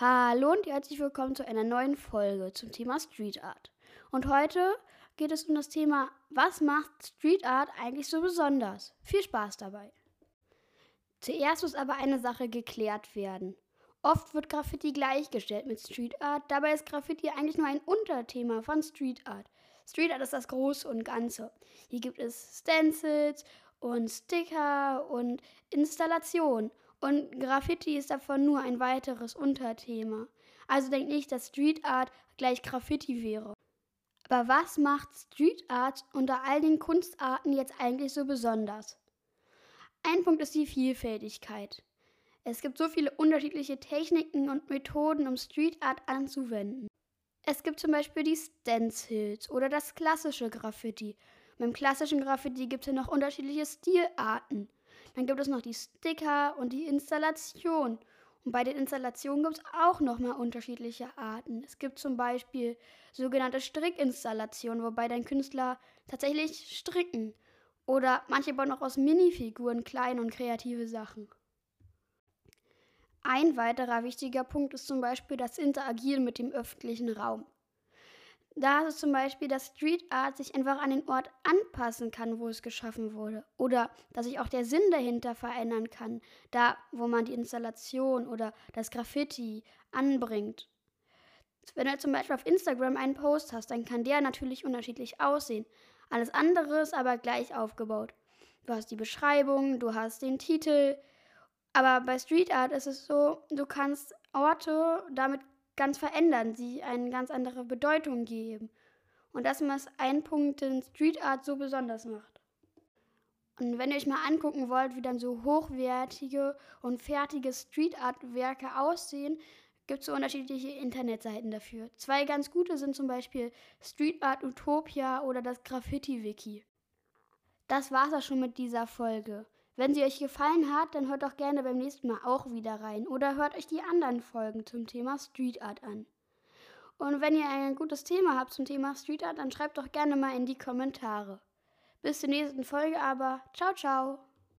Hallo und herzlich willkommen zu einer neuen Folge zum Thema Street Art. Und heute geht es um das Thema, was macht Street Art eigentlich so besonders? Viel Spaß dabei. Zuerst muss aber eine Sache geklärt werden. Oft wird Graffiti gleichgestellt mit Street Art, dabei ist Graffiti eigentlich nur ein Unterthema von Street Art. Street Art ist das Große und Ganze. Hier gibt es Stencils und Sticker und Installationen und Graffiti ist davon nur ein weiteres Unterthema. Also denkt nicht, dass Street Art gleich Graffiti wäre. Aber was macht Street Art unter all den Kunstarten jetzt eigentlich so besonders? Ein Punkt ist die Vielfältigkeit. Es gibt so viele unterschiedliche Techniken und Methoden, um Street Art anzuwenden. Es gibt zum Beispiel die Stencils oder das klassische Graffiti. Beim klassischen Graffiti gibt es ja noch unterschiedliche Stilarten. Dann gibt es noch die Sticker und die Installation. Und bei den Installationen gibt es auch nochmal unterschiedliche Arten. Es gibt zum Beispiel sogenannte Strickinstallationen, wobei dein Künstler tatsächlich stricken. Oder manche bauen auch aus Minifiguren kleine und kreative Sachen. Ein weiterer wichtiger Punkt ist zum Beispiel das Interagieren mit dem öffentlichen Raum. Da ist es zum Beispiel, dass Street Art sich einfach an den Ort anpassen kann, wo es geschaffen wurde. Oder dass sich auch der Sinn dahinter verändern kann, da wo man die Installation oder das Graffiti anbringt. Wenn du zum Beispiel auf Instagram einen Post hast, dann kann der natürlich unterschiedlich aussehen. Alles andere ist aber gleich aufgebaut. Du hast die Beschreibung, du hast den Titel. Aber bei Street Art ist es so, du kannst Orte damit ganz verändern, sie eine ganz andere Bedeutung geben. Und das ist ein Punkt, den Street Art so besonders macht. Und wenn ihr euch mal angucken wollt, wie dann so hochwertige und fertige Street Art Werke aussehen, gibt es so unterschiedliche Internetseiten dafür. Zwei ganz gute sind zum Beispiel Street Art Utopia oder das Graffiti Wiki. Das war's auch schon mit dieser Folge. Wenn sie euch gefallen hat, dann hört doch gerne beim nächsten Mal auch wieder rein oder hört euch die anderen Folgen zum Thema Street Art an. Und wenn ihr ein gutes Thema habt zum Thema Street Art, dann schreibt doch gerne mal in die Kommentare. Bis zur nächsten Folge aber. Ciao, ciao.